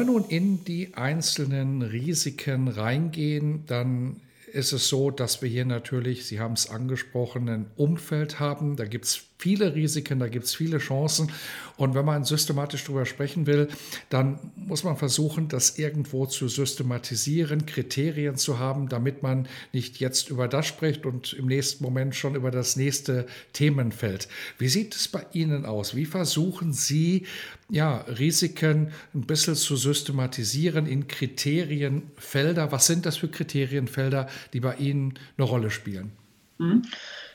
Wir nun in die einzelnen Risiken reingehen, dann ist es so, dass wir hier natürlich, Sie haben es angesprochen, ein Umfeld haben. Da gibt es viele Risiken, da gibt es viele Chancen. Und wenn man systematisch darüber sprechen will, dann muss man versuchen, das irgendwo zu systematisieren, Kriterien zu haben, damit man nicht jetzt über das spricht und im nächsten Moment schon über das nächste Themenfeld. Wie sieht es bei Ihnen aus? Wie versuchen Sie, ja, Risiken ein bisschen zu systematisieren in Kriterienfelder? Was sind das für Kriterienfelder, die bei Ihnen eine Rolle spielen? Mhm.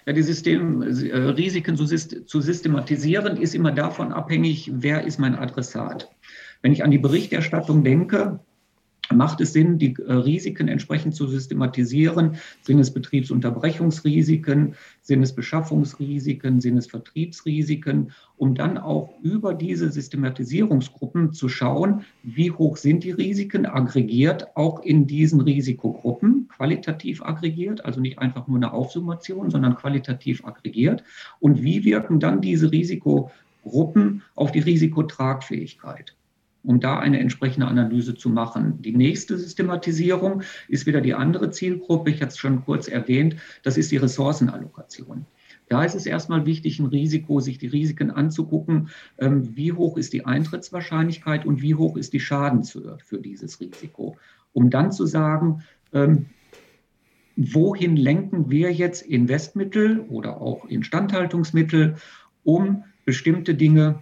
Ja, die System, äh, Risiken zu, zu systematisieren ist immer davon abhängig, wer ist mein Adressat. Wenn ich an die Berichterstattung denke, macht es Sinn, die äh, Risiken entsprechend zu systematisieren. Sind es Betriebsunterbrechungsrisiken, sind es Beschaffungsrisiken, sind es Vertriebsrisiken, um dann auch über diese Systematisierungsgruppen zu schauen, wie hoch sind die Risiken, aggregiert auch in diesen Risikogruppen, qualitativ aggregiert, also nicht einfach nur eine Aufsummation, sondern qualitativ aggregiert. Und wie wirken dann diese Risikogruppen auf die Risikotragfähigkeit? um da eine entsprechende Analyse zu machen. Die nächste Systematisierung ist wieder die andere Zielgruppe, ich hatte es schon kurz erwähnt, das ist die Ressourcenallokation. Da ist es erstmal wichtig, ein Risiko, sich die Risiken anzugucken, ähm, wie hoch ist die Eintrittswahrscheinlichkeit und wie hoch ist die Schadenshöhe für dieses Risiko, um dann zu sagen, ähm, wohin lenken wir jetzt Investmittel oder auch Instandhaltungsmittel, um bestimmte Dinge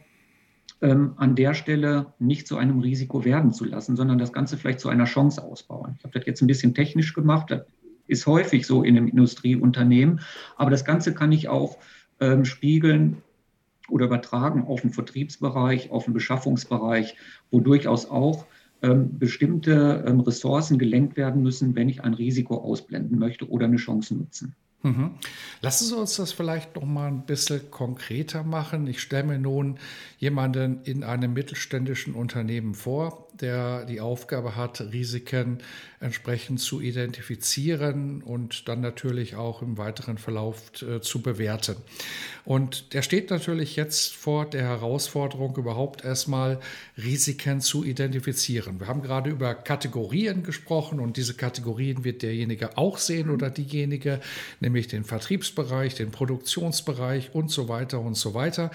ähm, an der Stelle nicht zu einem Risiko werden zu lassen, sondern das Ganze vielleicht zu einer Chance ausbauen. Ich habe das jetzt ein bisschen technisch gemacht, ist häufig so in einem Industrieunternehmen, aber das Ganze kann ich auch ähm, spiegeln oder übertragen auf den Vertriebsbereich, auf den Beschaffungsbereich, wo durchaus auch ähm, bestimmte ähm, Ressourcen gelenkt werden müssen, wenn ich ein Risiko ausblenden möchte oder eine Chance nutzen. Mhm. Lassen Sie uns das vielleicht noch mal ein bisschen konkreter machen. Ich stelle mir nun jemanden in einem mittelständischen Unternehmen vor, der die Aufgabe hat, Risiken entsprechend zu identifizieren und dann natürlich auch im weiteren Verlauf äh, zu bewerten. Und der steht natürlich jetzt vor der Herausforderung, überhaupt erstmal Risiken zu identifizieren. Wir haben gerade über Kategorien gesprochen und diese Kategorien wird derjenige auch sehen oder diejenige, nämlich den Vertriebsbereich, den Produktionsbereich und so weiter und so weiter.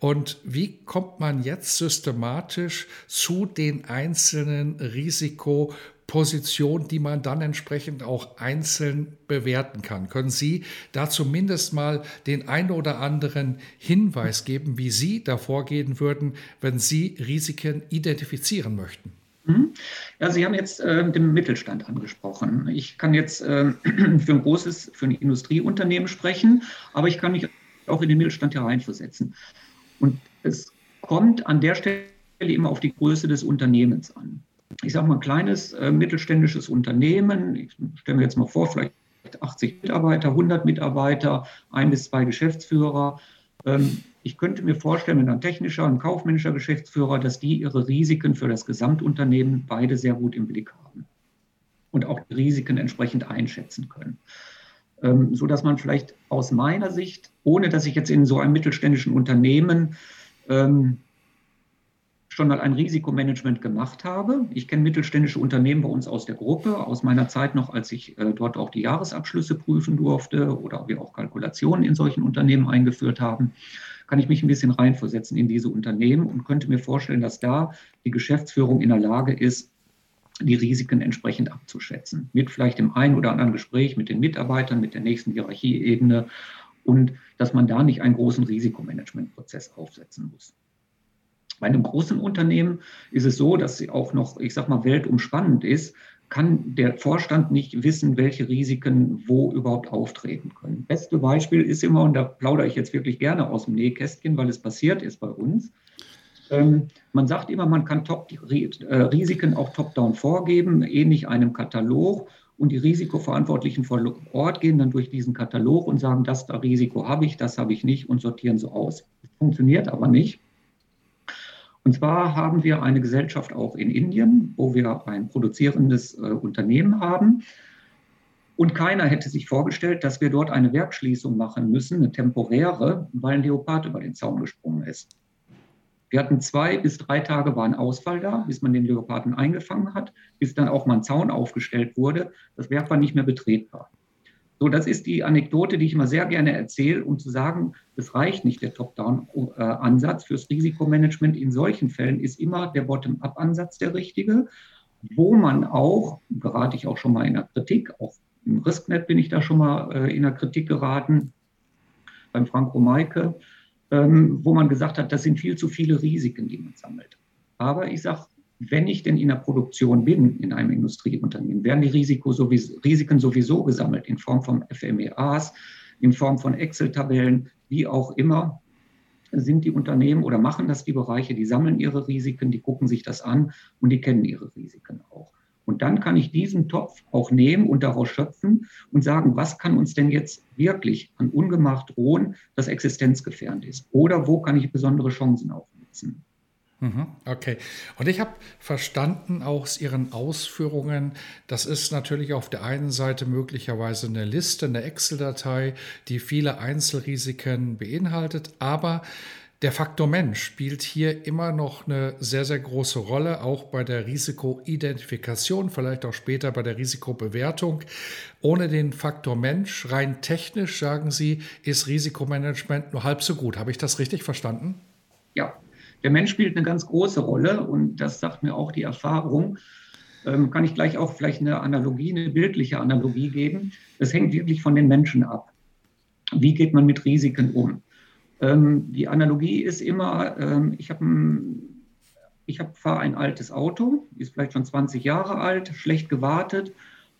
Und wie kommt man jetzt systematisch zu den einzelnen Risikopositionen, die man dann entsprechend auch einzeln bewerten kann? Können Sie da zumindest mal den ein oder anderen Hinweis geben, wie Sie da vorgehen würden, wenn Sie Risiken identifizieren möchten? Mhm. Ja, Sie haben jetzt äh, den Mittelstand angesprochen. Ich kann jetzt äh, für ein großes, für ein Industrieunternehmen sprechen, aber ich kann mich auch in den Mittelstand hereinversetzen. Und es kommt an der Stelle immer auf die Größe des Unternehmens an. Ich sage mal, ein kleines äh, mittelständisches Unternehmen, ich stelle mir jetzt mal vor, vielleicht 80 Mitarbeiter, 100 Mitarbeiter, ein bis zwei Geschäftsführer. Ähm, ich könnte mir vorstellen, wenn ein technischer, ein kaufmännischer Geschäftsführer, dass die ihre Risiken für das Gesamtunternehmen beide sehr gut im Blick haben und auch die Risiken entsprechend einschätzen können ähm, so dass man vielleicht aus meiner Sicht, ohne dass ich jetzt in so einem mittelständischen Unternehmen ähm, schon mal ein Risikomanagement gemacht habe. Ich kenne mittelständische Unternehmen bei uns aus der Gruppe, aus meiner Zeit noch, als ich äh, dort auch die Jahresabschlüsse prüfen durfte oder wir auch Kalkulationen in solchen Unternehmen eingeführt haben, kann ich mich ein bisschen reinversetzen in diese Unternehmen und könnte mir vorstellen, dass da die Geschäftsführung in der Lage ist, die Risiken entsprechend abzuschätzen. Mit vielleicht dem einen oder anderen Gespräch mit den Mitarbeitern, mit der nächsten Hierarchieebene und dass man da nicht einen großen Risikomanagementprozess aufsetzen muss. Bei einem großen Unternehmen ist es so, dass sie auch noch, ich sag mal, weltumspannend ist. kann der Vorstand nicht wissen, welche Risiken wo überhaupt auftreten können. Beste Beispiel ist immer, und da plaudere ich jetzt wirklich gerne aus dem Nähkästchen, weil es passiert ist bei uns. Ähm, man sagt immer, man kann top, äh, Risiken auch top-down vorgeben, ähnlich einem Katalog. Und die Risikoverantwortlichen vor Ort gehen dann durch diesen Katalog und sagen, das da Risiko habe ich, das habe ich nicht und sortieren so aus. Das funktioniert aber nicht. Und zwar haben wir eine Gesellschaft auch in Indien, wo wir ein produzierendes äh, Unternehmen haben. Und keiner hätte sich vorgestellt, dass wir dort eine Werkschließung machen müssen, eine temporäre, weil ein Leopard über den Zaun gesprungen ist. Wir hatten zwei bis drei Tage war ein Ausfall da, bis man den Leoparden eingefangen hat, bis dann auch mal ein Zaun aufgestellt wurde. Das Werk war nicht mehr betretbar. So, das ist die Anekdote, die ich immer sehr gerne erzähle, um zu sagen, es reicht nicht der Top-Down-Ansatz fürs Risikomanagement. In solchen Fällen ist immer der Bottom-up-Ansatz der richtige, wo man auch, gerate ich auch schon mal in der Kritik, auch im Risknet bin ich da schon mal äh, in der Kritik geraten, beim Franco Maike, ähm, wo man gesagt hat, das sind viel zu viele Risiken, die man sammelt. Aber ich sage, wenn ich denn in der Produktion bin, in einem Industrieunternehmen, werden die Risiko sowieso, Risiken sowieso gesammelt in Form von FMEAs, in Form von Excel-Tabellen, wie auch immer sind die Unternehmen oder machen das die Bereiche, die sammeln ihre Risiken, die gucken sich das an und die kennen ihre Risiken auch. Und dann kann ich diesen Topf auch nehmen und daraus schöpfen und sagen, was kann uns denn jetzt wirklich an Ungemacht drohen, das existenzgefährdend ist? Oder wo kann ich besondere Chancen aufnutzen? Mhm, okay. Und ich habe verstanden aus Ihren Ausführungen, das ist natürlich auf der einen Seite möglicherweise eine Liste, eine Excel-Datei, die viele Einzelrisiken beinhaltet, aber der Faktor Mensch spielt hier immer noch eine sehr, sehr große Rolle, auch bei der Risikoidentifikation, vielleicht auch später bei der Risikobewertung. Ohne den Faktor Mensch, rein technisch, sagen Sie, ist Risikomanagement nur halb so gut. Habe ich das richtig verstanden? Ja, der Mensch spielt eine ganz große Rolle und das sagt mir auch die Erfahrung. Ähm, kann ich gleich auch vielleicht eine Analogie, eine bildliche Analogie geben. Das hängt wirklich von den Menschen ab. Wie geht man mit Risiken um? Ähm, die Analogie ist immer, ähm, ich habe ich hab, fahre ein altes Auto, ist vielleicht schon 20 Jahre alt, schlecht gewartet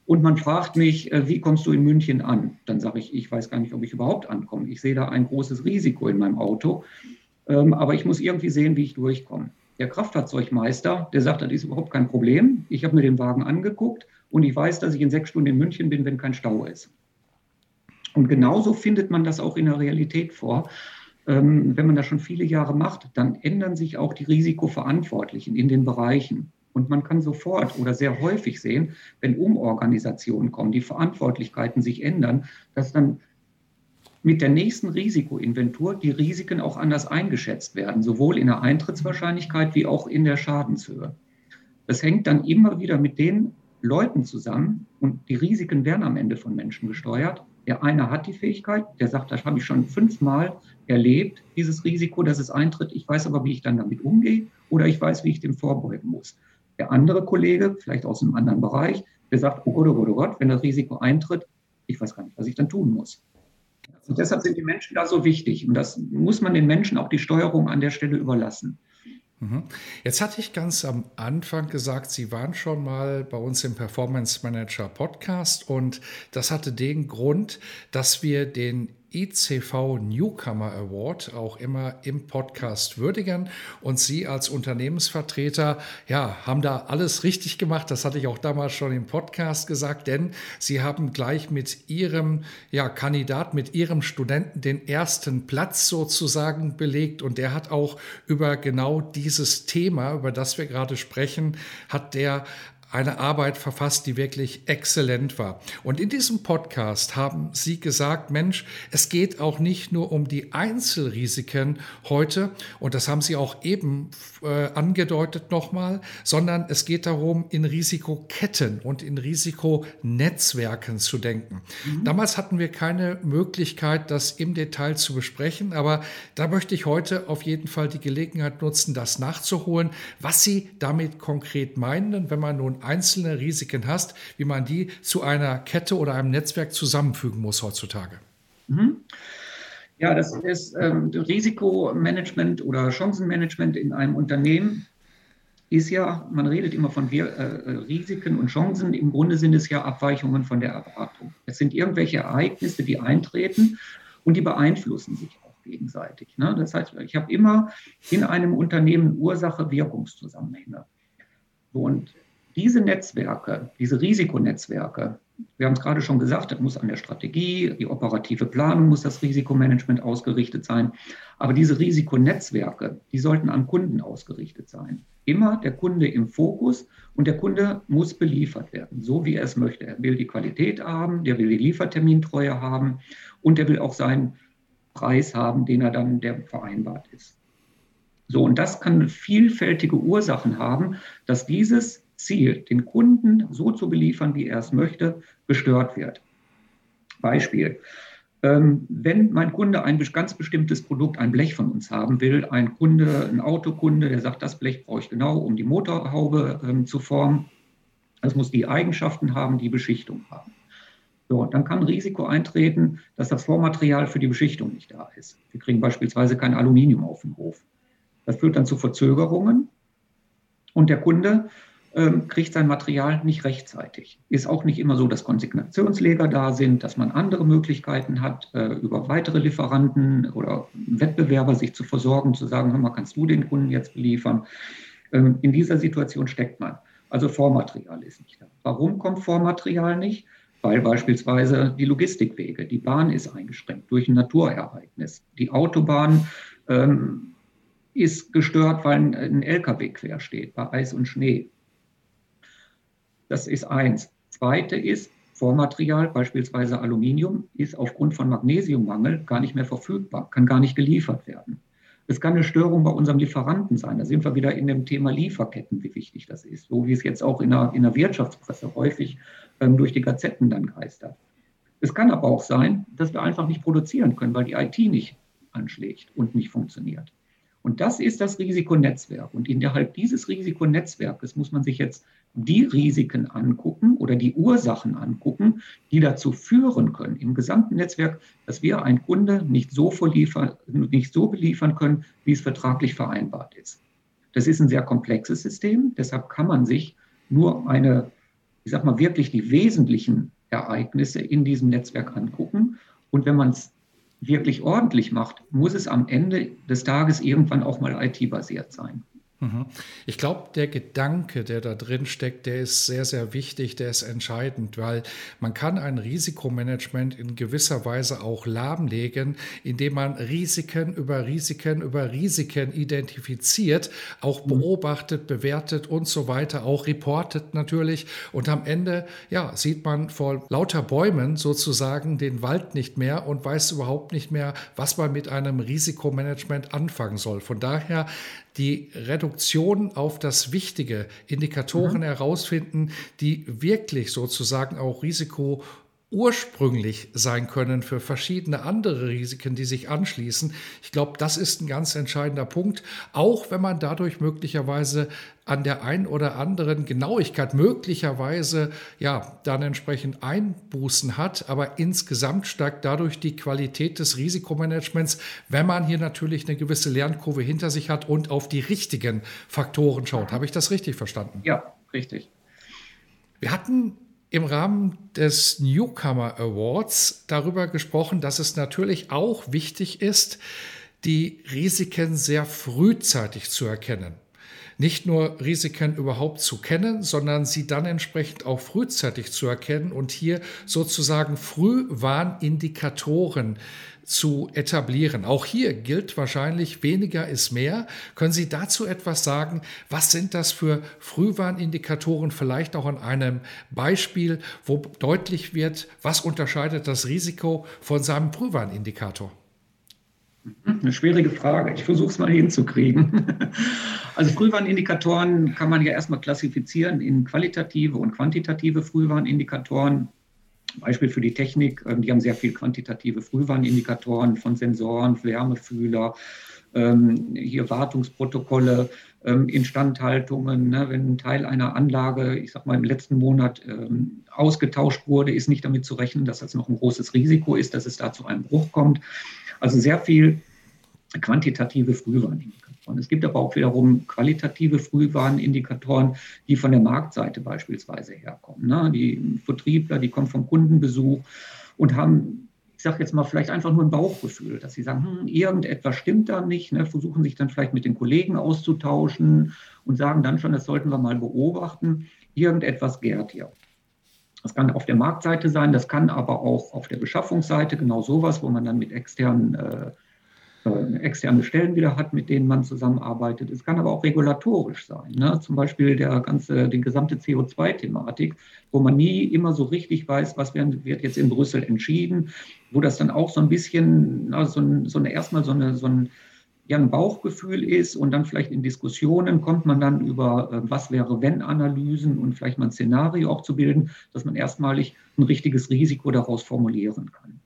und man fragt mich, äh, wie kommst du in München an? Dann sage ich, ich weiß gar nicht, ob ich überhaupt ankomme. Ich sehe da ein großes Risiko in meinem Auto, ähm, aber ich muss irgendwie sehen, wie ich durchkomme. Der Kraftfahrzeugmeister, der sagt, das ist überhaupt kein Problem. Ich habe mir den Wagen angeguckt und ich weiß, dass ich in sechs Stunden in München bin, wenn kein Stau ist. Und genauso findet man das auch in der Realität vor. Ähm, wenn man das schon viele Jahre macht, dann ändern sich auch die Risikoverantwortlichen in den Bereichen. Und man kann sofort oder sehr häufig sehen, wenn Umorganisationen kommen, die Verantwortlichkeiten sich ändern, dass dann mit der nächsten Risikoinventur die Risiken auch anders eingeschätzt werden, sowohl in der Eintrittswahrscheinlichkeit wie auch in der Schadenshöhe. Das hängt dann immer wieder mit den Leuten zusammen und die Risiken werden am Ende von Menschen gesteuert. Der eine hat die Fähigkeit, der sagt, das habe ich schon fünfmal erlebt, dieses Risiko, dass es eintritt. Ich weiß aber, wie ich dann damit umgehe oder ich weiß, wie ich dem vorbeugen muss. Der andere Kollege, vielleicht aus einem anderen Bereich, der sagt, oh Gott, oh Gott, oh Gott, wenn das Risiko eintritt, ich weiß gar nicht, was ich dann tun muss. Und deshalb sind die Menschen da so wichtig. Und das muss man den Menschen auch die Steuerung an der Stelle überlassen. Mhm. Jetzt hatte ich ganz am Anfang gesagt, Sie waren schon mal bei uns im Performance Manager Podcast und das hatte den Grund, dass wir den ICV Newcomer Award auch immer im Podcast würdigen. Und Sie als Unternehmensvertreter, ja, haben da alles richtig gemacht. Das hatte ich auch damals schon im Podcast gesagt, denn Sie haben gleich mit Ihrem ja, Kandidat, mit Ihrem Studenten den ersten Platz sozusagen belegt. Und der hat auch über genau dieses Thema, über das wir gerade sprechen, hat der eine Arbeit verfasst, die wirklich exzellent war. Und in diesem Podcast haben Sie gesagt, Mensch, es geht auch nicht nur um die Einzelrisiken heute, und das haben Sie auch eben äh, angedeutet nochmal, sondern es geht darum, in Risikoketten und in Risikonetzwerken zu denken. Mhm. Damals hatten wir keine Möglichkeit, das im Detail zu besprechen, aber da möchte ich heute auf jeden Fall die Gelegenheit nutzen, das nachzuholen, was Sie damit konkret meinen, wenn man nun einzelne Risiken hast, wie man die zu einer Kette oder einem Netzwerk zusammenfügen muss heutzutage. Mhm. Ja, das ist ähm, Risikomanagement oder Chancenmanagement in einem Unternehmen ist ja, man redet immer von äh, Risiken und Chancen, im Grunde sind es ja Abweichungen von der Erwartung. Es sind irgendwelche Ereignisse, die eintreten und die beeinflussen sich auch gegenseitig. Ne? Das heißt, ich habe immer in einem Unternehmen Ursache-Wirkungszusammenhänge. Und diese Netzwerke, diese Risikonetzwerke, wir haben es gerade schon gesagt, das muss an der Strategie, die operative Planung muss das Risikomanagement ausgerichtet sein. Aber diese Risikonetzwerke, die sollten an Kunden ausgerichtet sein. Immer der Kunde im Fokus und der Kunde muss beliefert werden, so wie er es möchte. Er will die Qualität haben, der will die Liefertermintreue haben und er will auch seinen Preis haben, den er dann, der vereinbart ist. So, und das kann vielfältige Ursachen haben, dass dieses Ziel, den Kunden so zu beliefern, wie er es möchte, gestört wird. Beispiel. Ähm, wenn mein Kunde ein ganz bestimmtes Produkt, ein Blech von uns haben will, ein Kunde, ein Autokunde, der sagt, das Blech brauche ich genau, um die Motorhaube ähm, zu formen, das muss die Eigenschaften haben, die Beschichtung haben. So, dann kann Risiko eintreten, dass das Vormaterial für die Beschichtung nicht da ist. Wir kriegen beispielsweise kein Aluminium auf dem Hof. Das führt dann zu Verzögerungen und der Kunde ähm, kriegt sein Material nicht rechtzeitig. Ist auch nicht immer so, dass Konsignationsleger da sind, dass man andere Möglichkeiten hat, äh, über weitere Lieferanten oder Wettbewerber sich zu versorgen, zu sagen, hör mal, kannst du den Kunden jetzt beliefern? Ähm, in dieser Situation steckt man. Also Vormaterial ist nicht da. Warum kommt Vormaterial nicht? Weil beispielsweise die Logistikwege, die Bahn ist eingeschränkt durch ein Naturereignis. Die Autobahn ähm, ist gestört, weil ein, ein LKW quer steht bei Eis und Schnee. Das ist eins. Zweite ist, Vormaterial, beispielsweise Aluminium, ist aufgrund von Magnesiummangel gar nicht mehr verfügbar, kann gar nicht geliefert werden. Es kann eine Störung bei unserem Lieferanten sein. Da sind wir wieder in dem Thema Lieferketten, wie wichtig das ist. So wie es jetzt auch in der, in der Wirtschaftspresse häufig ähm, durch die Gazetten dann geistert. Es kann aber auch sein, dass wir einfach nicht produzieren können, weil die IT nicht anschlägt und nicht funktioniert. Und das ist das Risikonetzwerk. Und innerhalb dieses Risikonetzwerkes muss man sich jetzt die Risiken angucken oder die Ursachen angucken, die dazu führen können im gesamten Netzwerk, dass wir einen Kunde nicht so, nicht so beliefern können, wie es vertraglich vereinbart ist. Das ist ein sehr komplexes System, deshalb kann man sich nur eine, ich sag mal, wirklich die wesentlichen Ereignisse in diesem Netzwerk angucken. Und wenn man es wirklich ordentlich macht, muss es am Ende des Tages irgendwann auch mal IT-basiert sein. Mhm. Ich glaube, der Gedanke, der da drin steckt, der ist sehr, sehr wichtig, der ist entscheidend, weil man kann ein Risikomanagement in gewisser Weise auch lahmlegen, indem man Risiken über Risiken über Risiken identifiziert, auch mhm. beobachtet, bewertet und so weiter, auch reportet natürlich. Und am Ende, ja, sieht man vor lauter Bäumen sozusagen den Wald nicht mehr und weiß überhaupt nicht mehr, was man mit einem Risikomanagement anfangen soll. Von daher die Reduktion auf das Wichtige, Indikatoren mhm. herausfinden, die wirklich sozusagen auch Risiko ursprünglich sein können für verschiedene andere Risiken, die sich anschließen. Ich glaube, das ist ein ganz entscheidender Punkt, auch wenn man dadurch möglicherweise an der einen oder anderen Genauigkeit möglicherweise ja dann entsprechend Einbußen hat, aber insgesamt steigt dadurch die Qualität des Risikomanagements, wenn man hier natürlich eine gewisse Lernkurve hinter sich hat und auf die richtigen Faktoren schaut. Habe ich das richtig verstanden? Ja, richtig. Wir hatten im Rahmen des Newcomer Awards darüber gesprochen, dass es natürlich auch wichtig ist, die Risiken sehr frühzeitig zu erkennen. Nicht nur Risiken überhaupt zu kennen, sondern sie dann entsprechend auch frühzeitig zu erkennen und hier sozusagen Frühwarnindikatoren zu etablieren. Auch hier gilt wahrscheinlich weniger ist mehr. Können Sie dazu etwas sagen? Was sind das für Frühwarnindikatoren? Vielleicht auch an einem Beispiel, wo deutlich wird, was unterscheidet das Risiko von seinem Frühwarnindikator? Eine schwierige Frage. Ich versuche es mal hinzukriegen. Also Frühwarnindikatoren kann man ja erstmal klassifizieren in qualitative und quantitative Frühwarnindikatoren. Beispiel für die Technik, ähm, die haben sehr viel quantitative Frühwarnindikatoren von Sensoren, Wärmefühler, ähm, hier Wartungsprotokolle, ähm, Instandhaltungen. Ne? Wenn ein Teil einer Anlage, ich sag mal, im letzten Monat ausgetauscht wurde, ist nicht damit zu rechnen, dass das noch ein großes Risiko ist, dass es da zu einem Bruch kommt. Also sehr viel quantitative Frühwarnindikatoren. Es gibt aber auch wiederum qualitative Frühwarnindikatoren, die von der Marktseite beispielsweise herkommen. Ne? Die Vertriebler, die kommen vom Kundenbesuch und haben, ich sage jetzt mal, vielleicht einfach nur ein Bauchgefühl, dass sie sagen, hm, irgendetwas stimmt da nicht, ne? versuchen sich dann vielleicht mit den Kollegen auszutauschen und sagen dann schon, das sollten wir mal beobachten, irgendetwas gärt hier. Das kann auf der Marktseite sein, das kann aber auch auf der Beschaffungsseite genau sowas, wo man dann mit externen äh, externe Stellen wieder hat, mit denen man zusammenarbeitet. Es kann aber auch regulatorisch sein. Ne? Zum Beispiel der ganze, die gesamte CO2-Thematik, wo man nie immer so richtig weiß, was wird jetzt in Brüssel entschieden, wo das dann auch so ein bisschen, also so, eine, erstmal so, eine, so ein, ja, ein Bauchgefühl ist und dann vielleicht in Diskussionen kommt man dann über äh, was wäre wenn Analysen und vielleicht mal ein Szenario auch zu bilden, dass man erstmalig ein richtiges Risiko daraus formulieren kann.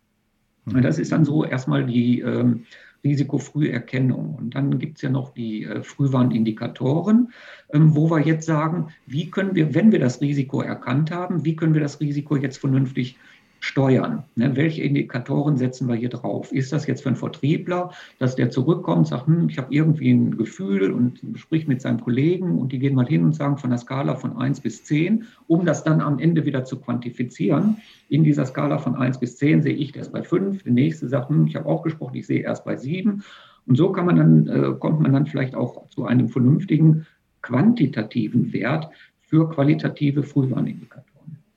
Mhm. Das ist dann so erstmal die, ähm, Risikofrüherkennung. Und dann gibt es ja noch die äh, Frühwarnindikatoren, ähm, wo wir jetzt sagen, wie können wir, wenn wir das Risiko erkannt haben, wie können wir das Risiko jetzt vernünftig steuern. Ne, welche Indikatoren setzen wir hier drauf? Ist das jetzt für einen Vertriebler, dass der zurückkommt, sagt, hm, ich habe irgendwie ein Gefühl und spricht mit seinem Kollegen und die gehen mal hin und sagen von der Skala von 1 bis 10, um das dann am Ende wieder zu quantifizieren. In dieser Skala von 1 bis 10 sehe ich das bei 5, der nächste sagt, hm, ich habe auch gesprochen, ich sehe erst bei 7. Und so kann man dann, äh, kommt man dann vielleicht auch zu einem vernünftigen quantitativen Wert für qualitative Frühwarnindikatoren.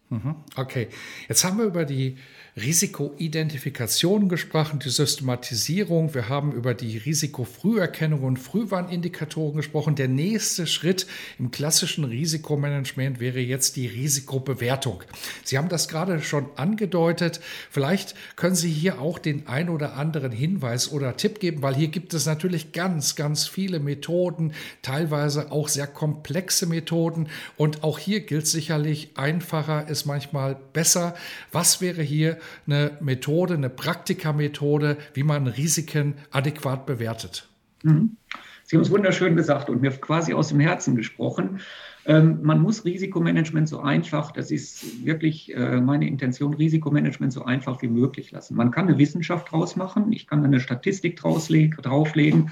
Mhm. Okay, jetzt haben wir über die Risikoidentifikation gesprochen, die Systematisierung. Wir haben über die Risikofrüherkennung und Frühwarnindikatoren gesprochen. Der nächste Schritt im klassischen Risikomanagement wäre jetzt die Risikobewertung. Sie haben das gerade schon angedeutet. Vielleicht können Sie hier auch den ein oder anderen Hinweis oder Tipp geben, weil hier gibt es natürlich ganz, ganz viele Methoden, teilweise auch sehr komplexe Methoden. Und auch hier gilt sicherlich, einfacher ist manchmal besser. Was wäre hier eine Methode, eine Praktikamethode, wie man Risiken adäquat bewertet. Mhm. Sie haben es wunderschön gesagt und mir quasi aus dem Herzen gesprochen. Ähm, man muss Risikomanagement so einfach, das ist wirklich äh, meine Intention, Risikomanagement so einfach wie möglich lassen. Man kann eine Wissenschaft draus machen, ich kann eine Statistik drauflegen,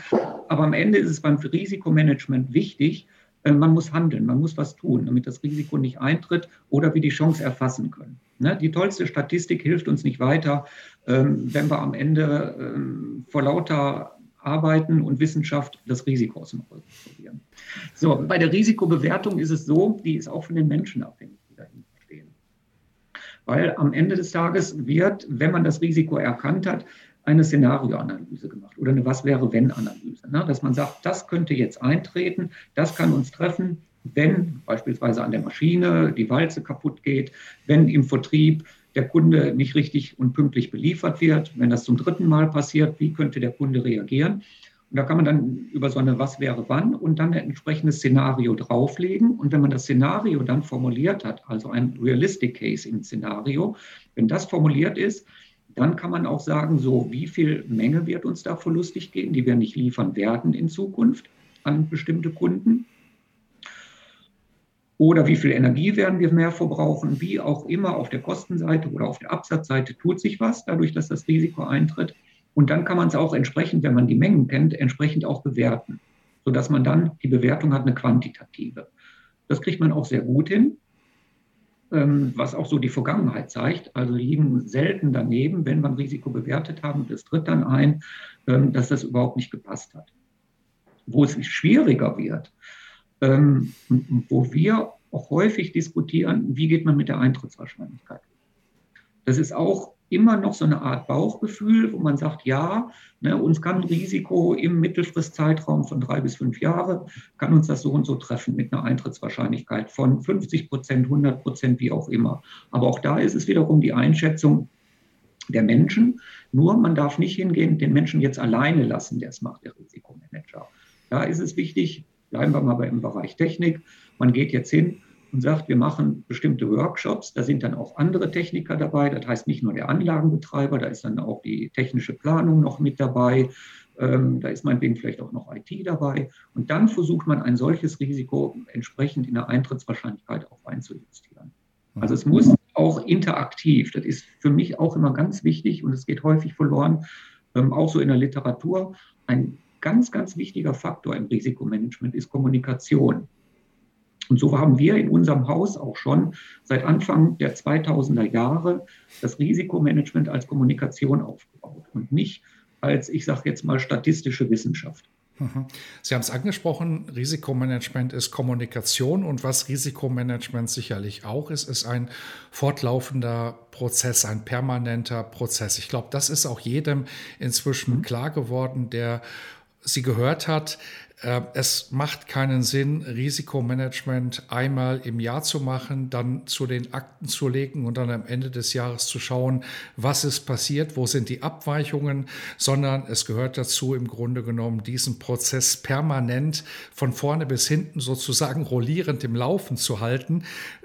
aber am Ende ist es beim Risikomanagement wichtig, man muss handeln, man muss was tun, damit das Risiko nicht eintritt oder wir die Chance erfassen können. Ne? Die tollste Statistik hilft uns nicht weiter, ähm, wenn wir am Ende ähm, vor lauter Arbeiten und Wissenschaft das Risiko aus dem Auge verlieren. So, bei der Risikobewertung ist es so, die ist auch von den Menschen abhängig, die dahinter stehen. Weil am Ende des Tages wird, wenn man das Risiko erkannt hat, eine Szenarioanalyse gemacht oder eine Was-wäre-wenn-Analyse. Ne? Dass man sagt, das könnte jetzt eintreten, das kann uns treffen, wenn beispielsweise an der Maschine die Walze kaputt geht, wenn im Vertrieb der Kunde nicht richtig und pünktlich beliefert wird, wenn das zum dritten Mal passiert, wie könnte der Kunde reagieren? Und da kann man dann über so eine Was wäre wann und dann ein entsprechendes Szenario drauflegen. Und wenn man das Szenario dann formuliert hat, also ein Realistic Case im Szenario, wenn das formuliert ist, dann kann man auch sagen, so wie viel Menge wird uns da verlustig gehen, die wir nicht liefern werden in Zukunft an bestimmte Kunden. Oder wie viel Energie werden wir mehr verbrauchen? Wie auch immer auf der Kostenseite oder auf der Absatzseite tut sich was, dadurch, dass das Risiko eintritt. Und dann kann man es auch entsprechend, wenn man die Mengen kennt, entsprechend auch bewerten, sodass man dann die Bewertung hat, eine quantitative. Das kriegt man auch sehr gut hin. Ähm, was auch so die Vergangenheit zeigt. Also liegen selten daneben, wenn man Risiko bewertet haben, das tritt dann ein, ähm, dass das überhaupt nicht gepasst hat. Wo es schwieriger wird, ähm, wo wir auch häufig diskutieren, wie geht man mit der Eintrittswahrscheinlichkeit. Das ist auch immer noch so eine Art Bauchgefühl, wo man sagt, ja, ne, uns kann ein Risiko im Mittelfristzeitraum von drei bis fünf Jahre, kann uns das so und so treffen mit einer Eintrittswahrscheinlichkeit von 50 Prozent, 100 Prozent, wie auch immer. Aber auch da ist es wiederum die Einschätzung der Menschen. Nur man darf nicht hingehen, den Menschen jetzt alleine lassen, der es macht, der Risikomanager. Da ist es wichtig, bleiben wir mal im Bereich Technik, man geht jetzt hin und sagt, wir machen bestimmte Workshops. Da sind dann auch andere Techniker dabei. Das heißt nicht nur der Anlagenbetreiber, da ist dann auch die technische Planung noch mit dabei. Ähm, da ist meinetwegen vielleicht auch noch IT dabei. Und dann versucht man ein solches Risiko entsprechend in der Eintrittswahrscheinlichkeit auch einzujustieren. Also es muss auch interaktiv, das ist für mich auch immer ganz wichtig und es geht häufig verloren, ähm, auch so in der Literatur, ein ganz, ganz wichtiger Faktor im Risikomanagement ist Kommunikation. Und so haben wir in unserem Haus auch schon seit Anfang der 2000er Jahre das Risikomanagement als Kommunikation aufgebaut und nicht als, ich sage jetzt mal, statistische Wissenschaft. Mhm. Sie haben es angesprochen, Risikomanagement ist Kommunikation und was Risikomanagement sicherlich auch ist, ist ein fortlaufender Prozess, ein permanenter Prozess. Ich glaube, das ist auch jedem inzwischen mhm. klar geworden, der sie gehört hat. Äh, es macht keinen Sinn, Risikomanagement einmal im Jahr zu machen, dann zu den Akten zu legen und dann am Ende des Jahres zu schauen, was ist passiert, wo sind die Abweichungen, sondern es gehört dazu, im Grunde genommen diesen Prozess permanent von vorne bis hinten sozusagen rollierend im Laufen zu halten.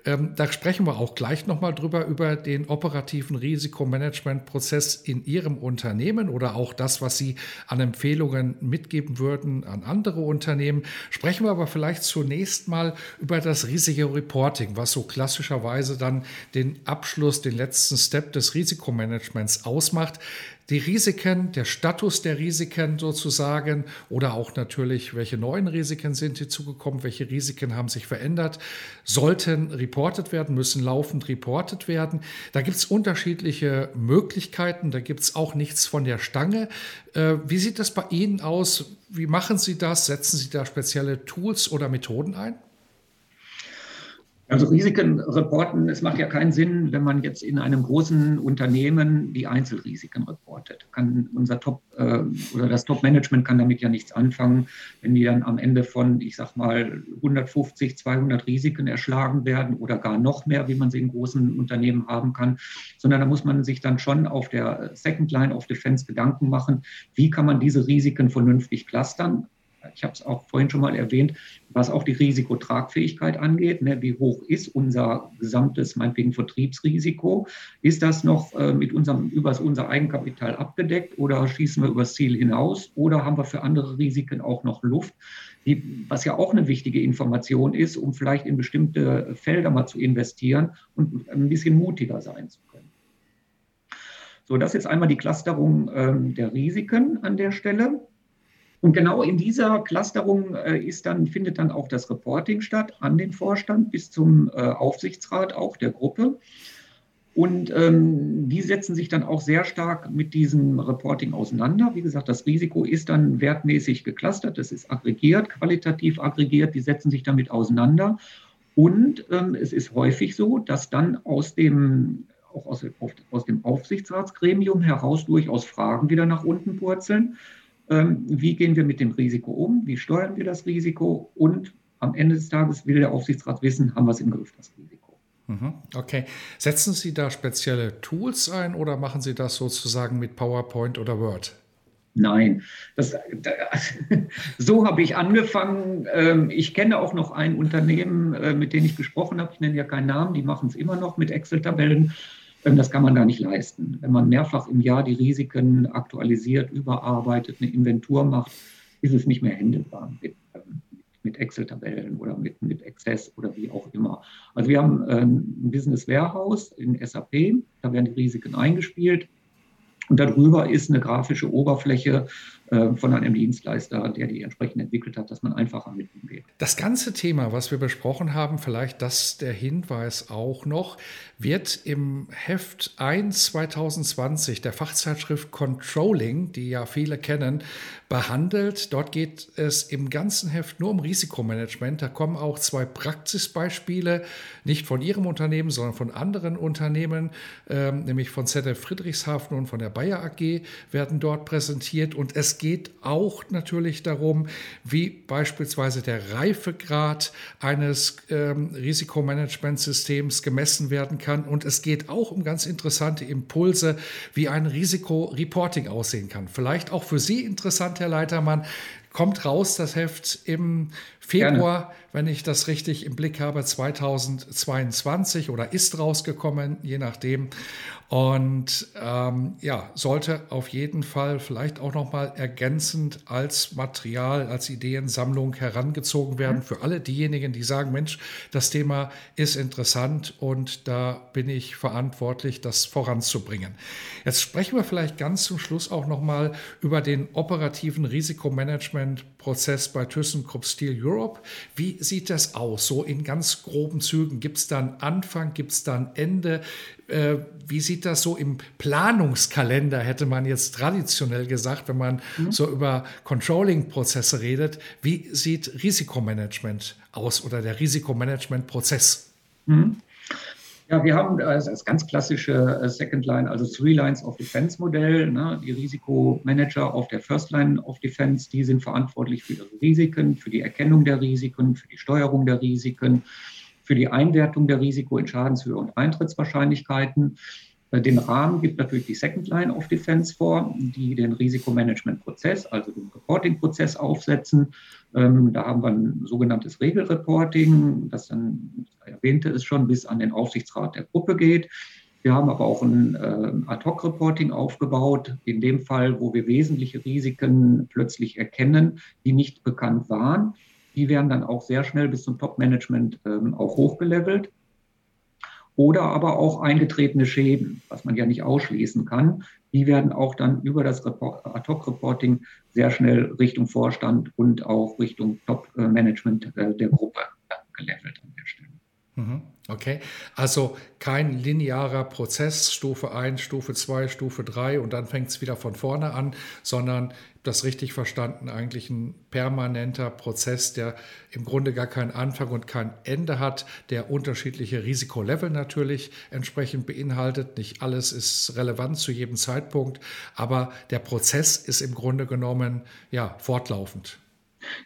Ähm, da sprechen wir auch gleich nochmal drüber, über den operativen Risikomanagementprozess in Ihrem Unternehmen oder auch das, was Sie an Empfehlungen mitgeben würden an andere Unternehmen. Sprechen wir aber vielleicht zunächst mal über das Risikoreporting, was so klassischerweise dann den Abschluss, den letzten Step des Risikomanagements ausmacht die Risiken, der Status der Risiken sozusagen oder auch natürlich, welche neuen Risiken sind hinzugekommen, welche Risiken haben sich verändert, sollten reportet werden, müssen laufend reportet werden. Da gibt es unterschiedliche Möglichkeiten, da gibt es auch nichts von der Stange. Äh, wie sieht das bei Ihnen aus? Wie machen Sie das? Setzen Sie da spezielle Tools oder Methoden ein? Also Risiken reporten, es macht ja keinen Sinn, wenn man jetzt in einem großen Unternehmen die Einzelrisiken reportet. Kann unser Top äh, oder das Top-Management kann damit ja nichts anfangen, wenn die dann am Ende von, ich sag mal, 150, 200 Risiken erschlagen werden oder gar noch mehr, wie man sie in großen Unternehmen haben kann, sondern da muss man sich dann schon auf der Second Line of Defense Gedanken machen, wie kann man diese Risiken vernünftig clustern, ich habe es auch vorhin schon mal erwähnt, was auch die Risikotragfähigkeit angeht. Ne, wie hoch ist unser gesamtes, meinetwegen Vertriebsrisiko? Ist das noch äh, mit unserem, über unser Eigenkapital abgedeckt oder schießen wir übers Ziel hinaus oder haben wir für andere Risiken auch noch Luft? Die, was ja auch eine wichtige Information ist, um vielleicht in bestimmte Felder mal zu investieren und ein bisschen mutiger sein zu können. So, das ist jetzt einmal die Clusterung ähm, der Risiken an der Stelle. Und genau in dieser Clusterung äh, ist dann, findet dann auch das Reporting statt an den Vorstand bis zum äh, Aufsichtsrat auch der Gruppe. Und ähm, die setzen sich dann auch sehr stark mit diesem Reporting auseinander. Wie gesagt, das Risiko ist dann wertmäßig geclustert, das ist aggregiert, qualitativ aggregiert, die setzen sich damit auseinander. Und ähm, es ist häufig so, dass dann aus dem, auch aus, aus dem Aufsichtsratsgremium heraus durchaus Fragen wieder nach unten purzeln wie gehen wir mit dem Risiko um, wie steuern wir das Risiko und am Ende des Tages will der Aufsichtsrat wissen, haben wir es im Griff, das Risiko. Mhm, okay. Setzen Sie da spezielle Tools ein oder machen Sie das sozusagen mit PowerPoint oder Word? Nein, das, so habe ich angefangen. Ähm, ich kenne auch noch ein Unternehmen, äh, mit dem ich gesprochen habe. Ich nenne ja keinen Namen, die machen es immer noch mit Excel-Tabellen. Das kann man da nicht leisten. Wenn man mehrfach im Jahr die Risiken aktualisiert, überarbeitet, eine Inventur macht, ist es nicht mehr händelbar mit, ähm, mit Excel-Tabellen oder mit, mit Access oder wie auch immer. Also wir haben ähm, ein Business Warehouse in SAP, da werden die Risiken eingespielt. Und darüber ist eine grafische Oberfläche äh, von einem Dienstleister, der die entsprechend entwickelt hat, dass man einfacher mit umgeht. Das ganze Thema, was wir besprochen haben, vielleicht das der Hinweis auch noch, wird im Heft 1 2020 der Fachzeitschrift Controlling, die ja viele kennen, behandelt. Dort geht es im ganzen Heft nur um Risikomanagement. Da kommen auch zwei Praxisbeispiele, nicht von Ihrem Unternehmen, sondern von anderen Unternehmen, ähm, nämlich von ZF Friedrichshafen und von der Bayer AG, werden dort präsentiert. Und es geht auch natürlich darum, wie beispielsweise der Reifegrad eines ähm, Risikomanagementsystems gemessen werden kann. Und es geht auch um ganz interessante Impulse, wie ein Risikoreporting aussehen kann. Vielleicht auch für Sie interessant, Herr Leitermann kommt raus, das Heft im Februar, Gerne. wenn ich das richtig im Blick habe, 2022 oder ist rausgekommen, je nachdem. Und ähm, ja, sollte auf jeden Fall vielleicht auch nochmal ergänzend als Material, als Ideensammlung herangezogen werden für alle diejenigen, die sagen, Mensch, das Thema ist interessant und da bin ich verantwortlich, das voranzubringen. Jetzt sprechen wir vielleicht ganz zum Schluss auch nochmal über den operativen Risikomanagementprozess bei ThyssenKrupp Steel Europe. Wie sieht das aus? So in ganz groben Zügen. Gibt es dann Anfang, gibt es dann Ende? Äh, wie sieht das so im Planungskalender, hätte man jetzt traditionell gesagt, wenn man mhm. so über Controlling-Prozesse redet. Wie sieht Risikomanagement aus oder der Risikomanagement-Prozess? Mhm. Ja, wir haben das ganz klassische äh, Second Line, also Three Lines of Defense Modell. Ne? Die Risikomanager auf der First Line of Defense, die sind verantwortlich für ihre Risiken, für die Erkennung der Risiken, für die Steuerung der Risiken, für die Einwertung der Risiko in Schadenshöhe und Eintrittswahrscheinlichkeiten. Äh, den Rahmen gibt natürlich die Second Line of Defense vor, die den Risikomanagement-Prozess, also den Reporting-Prozess aufsetzen. Ähm, da haben wir ein sogenanntes Regelreporting, das dann, ich erwähnte es schon, bis an den Aufsichtsrat der Gruppe geht. Wir haben aber auch ein äh, Ad-Hoc-Reporting aufgebaut, in dem Fall, wo wir wesentliche Risiken plötzlich erkennen, die nicht bekannt waren die werden dann auch sehr schnell bis zum Top-Management ähm, auch hochgelevelt. Oder aber auch eingetretene Schäden, was man ja nicht ausschließen kann, die werden auch dann über das Ad-Hoc-Reporting sehr schnell Richtung Vorstand und auch Richtung Top-Management äh, der Gruppe gelevelt an der Stelle. Mhm. Okay, also kein linearer Prozess, Stufe 1, Stufe 2, Stufe 3 und dann fängt es wieder von vorne an, sondern das richtig verstanden, eigentlich ein permanenter Prozess, der im Grunde gar keinen Anfang und kein Ende hat, der unterschiedliche Risikolevel natürlich entsprechend beinhaltet. Nicht alles ist relevant zu jedem Zeitpunkt, aber der Prozess ist im Grunde genommen ja fortlaufend.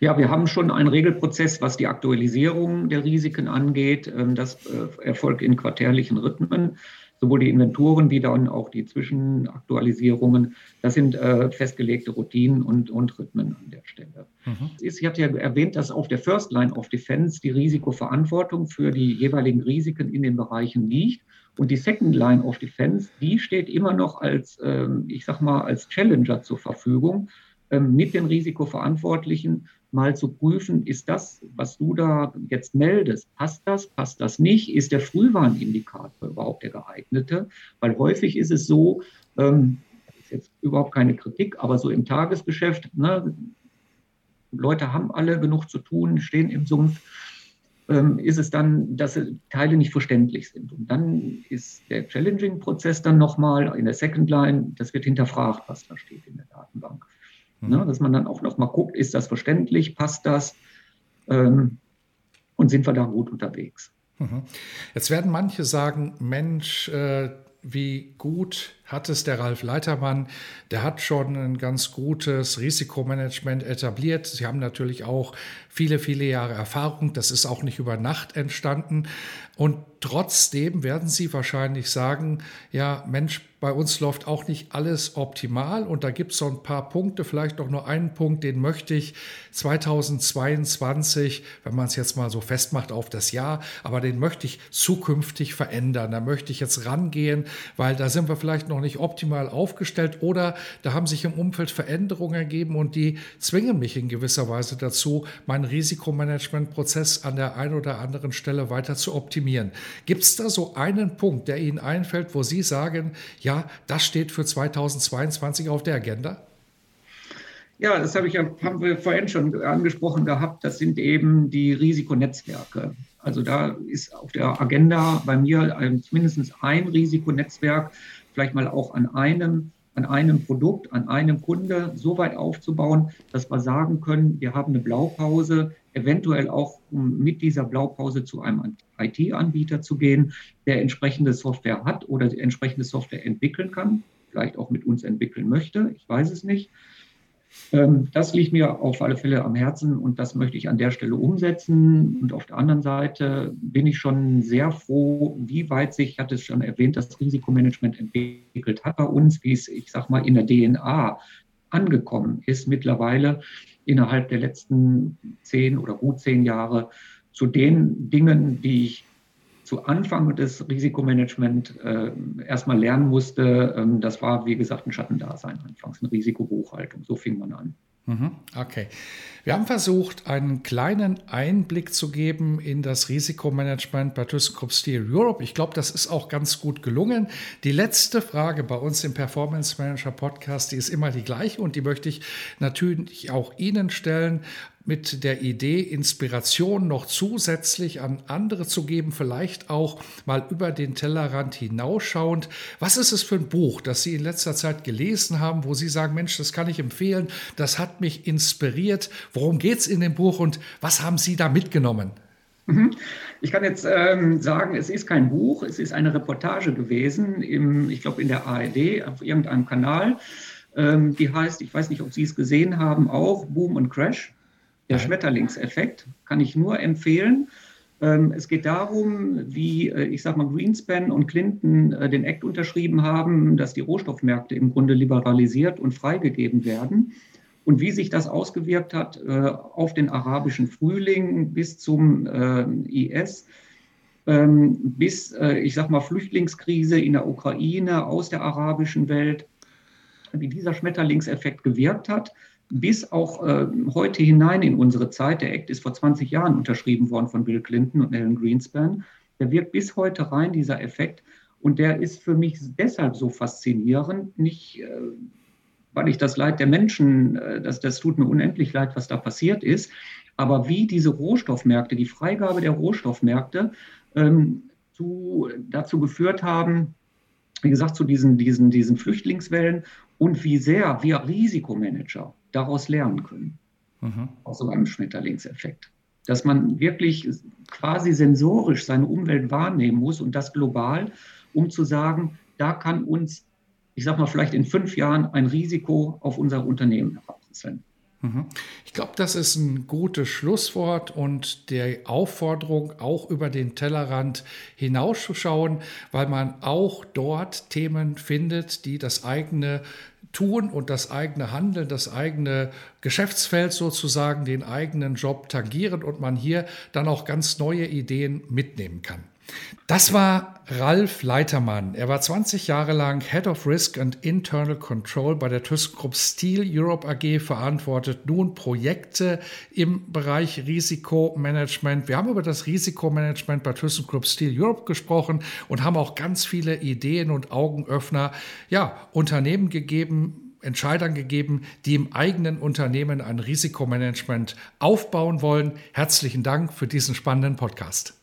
Ja, wir haben schon einen Regelprozess, was die Aktualisierung der Risiken angeht. Ähm, das äh, erfolgt in quartärlichen Rhythmen. Sowohl die Inventuren wie dann auch die Zwischenaktualisierungen. Das sind äh, festgelegte Routinen und, und Rhythmen an der Stelle. Mhm. Ich hatte ja erwähnt, dass auf der First Line of Defense die Risikoverantwortung für die jeweiligen Risiken in den Bereichen liegt. Und die Second Line of Defense, die steht immer noch als, ähm, ich sag mal, als Challenger zur Verfügung ähm, mit den Risikoverantwortlichen mal zu prüfen, ist das, was du da jetzt meldest, passt das, passt das nicht? Ist der Frühwarnindikator überhaupt der geeignete? Weil häufig ist es so, ähm, ist jetzt überhaupt keine Kritik, aber so im Tagesgeschäft, ne, Leute haben alle genug zu tun, stehen im Sumpf, ähm, ist es dann, dass Teile nicht verständlich sind. Und dann ist der Challenging-Prozess dann nochmal in der Second Line, das wird hinterfragt, was da steht in der Datenbank. Ne, mhm. dass man dann auch noch mal guckt, ist das verständlich, passt das ähm, und sind wir da gut unterwegs. Mhm. Jetzt werden manche sagen, Mensch, äh, wie gut hat es der Ralf Leitermann. Der hat schon ein ganz gutes Risikomanagement etabliert. Sie haben natürlich auch viele, viele Jahre Erfahrung. Das ist auch nicht über Nacht entstanden. Und trotzdem werden Sie wahrscheinlich sagen, ja, Mensch, bei uns läuft auch nicht alles optimal und da gibt es so ein paar Punkte, vielleicht auch nur einen Punkt, den möchte ich 2022, wenn man es jetzt mal so festmacht auf das Jahr, aber den möchte ich zukünftig verändern. Da möchte ich jetzt rangehen, weil da sind wir vielleicht noch nicht optimal aufgestellt oder da haben sich im Umfeld Veränderungen ergeben und die zwingen mich in gewisser Weise dazu, meinen Risikomanagementprozess an der einen oder anderen Stelle weiter zu optimieren. Gibt es da so einen Punkt, der Ihnen einfällt, wo Sie sagen, ja, das steht für 2022 auf der Agenda? Ja, das habe ich ja, haben wir vorhin schon angesprochen gehabt. Das sind eben die Risikonetzwerke. Also da ist auf der Agenda bei mir mindestens ein Risikonetzwerk, vielleicht mal auch an einem, an einem Produkt, an einem Kunde so weit aufzubauen, dass wir sagen können, wir haben eine Blaupause, eventuell auch um mit dieser Blaupause zu einem IT-Anbieter zu gehen, der entsprechende Software hat oder die entsprechende Software entwickeln kann, vielleicht auch mit uns entwickeln möchte, ich weiß es nicht. Ähm, das liegt mir auf alle Fälle am Herzen und das möchte ich an der Stelle umsetzen. Und auf der anderen Seite bin ich schon sehr froh, wie weit sich, ich hatte es schon erwähnt, das Risikomanagement entwickelt hat bei uns, wie es, ich sag mal, in der DNA angekommen ist mittlerweile. innerhalb der letzten zehn oder gut zehn Jahre zu den Dingen, die ich zu Anfang des Risikomanagements äh, erstmal lernen musste. Ähm, das war, wie gesagt, ein Schattendasein anfangs, eine Risikobuchhaltung. So fing man an. Mhm, okay. Wir haben versucht, einen kleinen Einblick zu geben in das Risikomanagement bei ThyssenKrupp Steel Europe. Ich glaube, das ist auch ganz gut gelungen. Die letzte Frage bei uns im Performance Manager Podcast, die ist immer die gleiche und die möchte ich natürlich auch Ihnen stellen mit der Idee, Inspiration noch zusätzlich an andere zu geben, vielleicht auch mal über den Tellerrand hinausschauend. Was ist es für ein Buch, das Sie in letzter Zeit gelesen haben, wo Sie sagen, Mensch, das kann ich empfehlen, das hat mich inspiriert. Worum geht es in dem Buch und was haben Sie da mitgenommen? Mhm. Ich kann jetzt ähm, sagen, es ist kein Buch, es ist eine Reportage gewesen, im, ich glaube in der ARD, auf irgendeinem Kanal. Ähm, die heißt, ich weiß nicht, ob Sie es gesehen haben, auch Boom und Crash. Der Schmetterlingseffekt kann ich nur empfehlen. Ähm, es geht darum, wie, äh, ich sage mal, Greenspan und Clinton äh, den Act unterschrieben haben, dass die Rohstoffmärkte im Grunde liberalisiert und freigegeben werden und wie sich das ausgewirkt hat äh, auf den arabischen Frühling bis zum IS, ähm, bis, ich sage mal, Flüchtlingskrise in der Ukraine aus der arabischen Welt, wie dieser Schmetterlingseffekt gewirkt hat bis auch äh, heute hinein in unsere Zeit. Der Act ist vor 20 Jahren unterschrieben worden von Bill Clinton und Alan Greenspan. Der wirkt bis heute rein, dieser Effekt. Und der ist für mich deshalb so faszinierend, nicht äh, weil ich das Leid der Menschen, äh, das, das tut mir unendlich leid, was da passiert ist, aber wie diese Rohstoffmärkte, die Freigabe der Rohstoffmärkte ähm, zu, dazu geführt haben, wie gesagt, zu diesen, diesen, diesen Flüchtlingswellen und wie sehr wir Risikomanager daraus lernen können. Mhm. Auch so beim Schmetterlingseffekt. Dass man wirklich quasi sensorisch seine Umwelt wahrnehmen muss und das global, um zu sagen, da kann uns, ich sag mal, vielleicht in fünf Jahren ein Risiko auf unser Unternehmen herabprasseln. Mhm. Ich glaube, das ist ein gutes Schlusswort und der Aufforderung, auch über den Tellerrand hinauszuschauen, weil man auch dort Themen findet, die das eigene Tun und das eigene Handeln, das eigene Geschäftsfeld sozusagen, den eigenen Job tangieren und man hier dann auch ganz neue Ideen mitnehmen kann. Das war Ralf Leitermann. Er war 20 Jahre lang Head of Risk and Internal Control bei der ThyssenKrupp Steel Europe AG verantwortet nun Projekte im Bereich Risikomanagement. Wir haben über das Risikomanagement bei ThyssenKrupp Steel Europe gesprochen und haben auch ganz viele Ideen und Augenöffner, ja, Unternehmen gegeben, Entscheidern gegeben, die im eigenen Unternehmen ein Risikomanagement aufbauen wollen. Herzlichen Dank für diesen spannenden Podcast.